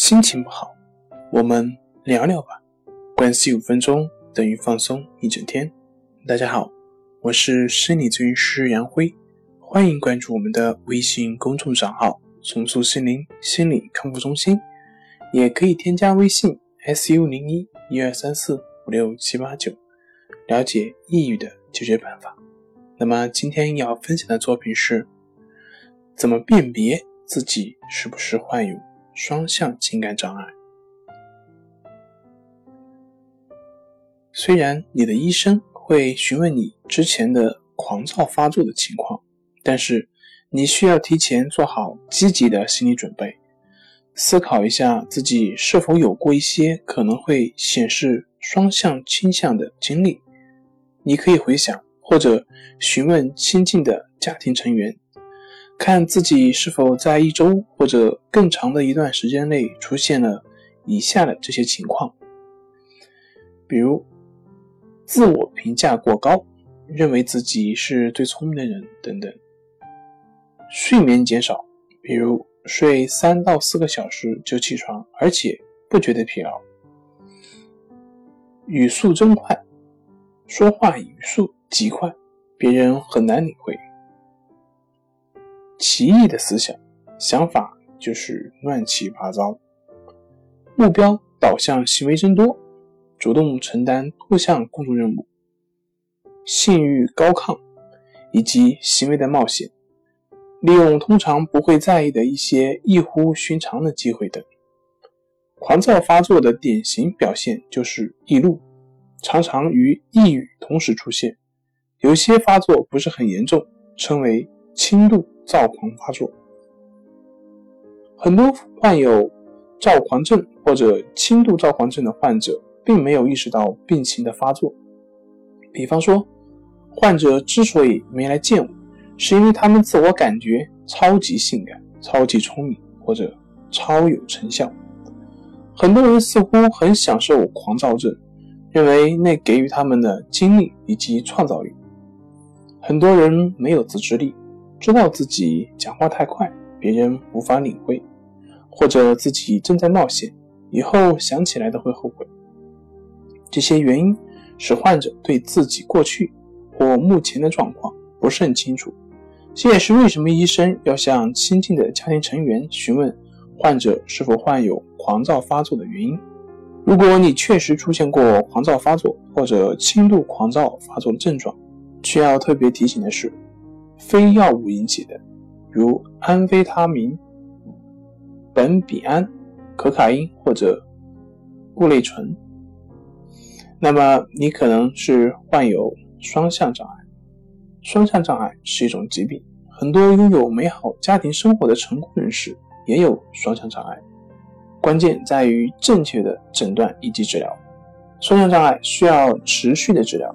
心情不好，我们聊聊吧。关系五分钟等于放松一整天。大家好，我是心理咨询师杨辉，欢迎关注我们的微信公众账号“重塑心灵心理康复中心”，也可以添加微信 “su 零一一二三四五六七八九”，了解抑郁的解决办法。那么今天要分享的作品是：怎么辨别自己是不是患有？双向情感障碍。虽然你的医生会询问你之前的狂躁发作的情况，但是你需要提前做好积极的心理准备，思考一下自己是否有过一些可能会显示双向倾向的经历。你可以回想或者询问亲近的家庭成员。看自己是否在一周或者更长的一段时间内出现了以下的这些情况，比如自我评价过高，认为自己是最聪明的人等等；睡眠减少，比如睡三到四个小时就起床，而且不觉得疲劳；语速增快，说话语速极快，别人很难领会。奇异的思想、想法就是乱七八糟。目标导向行为增多，主动承担多项工作任务，性欲高亢，以及行为的冒险，利用通常不会在意的一些异乎寻常的机会等。狂躁发作的典型表现就是易怒，常常与抑郁同时出现。有些发作不是很严重，称为轻度。躁狂发作，很多患有躁狂症或者轻度躁狂症的患者，并没有意识到病情的发作。比方说，患者之所以没来见我，是因为他们自我感觉超级性感、超级聪明或者超有成效。很多人似乎很享受狂躁症，认为那给予他们的精力以及创造力。很多人没有自制力。知道自己讲话太快，别人无法领会，或者自己正在冒险，以后想起来都会后悔。这些原因使患者对自己过去或目前的状况不是很清楚。这也是为什么医生要向亲近的家庭成员询问患者是否患有狂躁发作的原因。如果你确实出现过狂躁发作或者轻度狂躁发作的症状，需要特别提醒的是。非药物引起的，如安非他明、苯丙胺、可卡因或者固类醇，那么你可能是患有双向障碍。双向障碍是一种疾病，很多拥有美好家庭生活的成功人士也有双向障碍。关键在于正确的诊断以及治疗。双向障碍需要持续的治疗，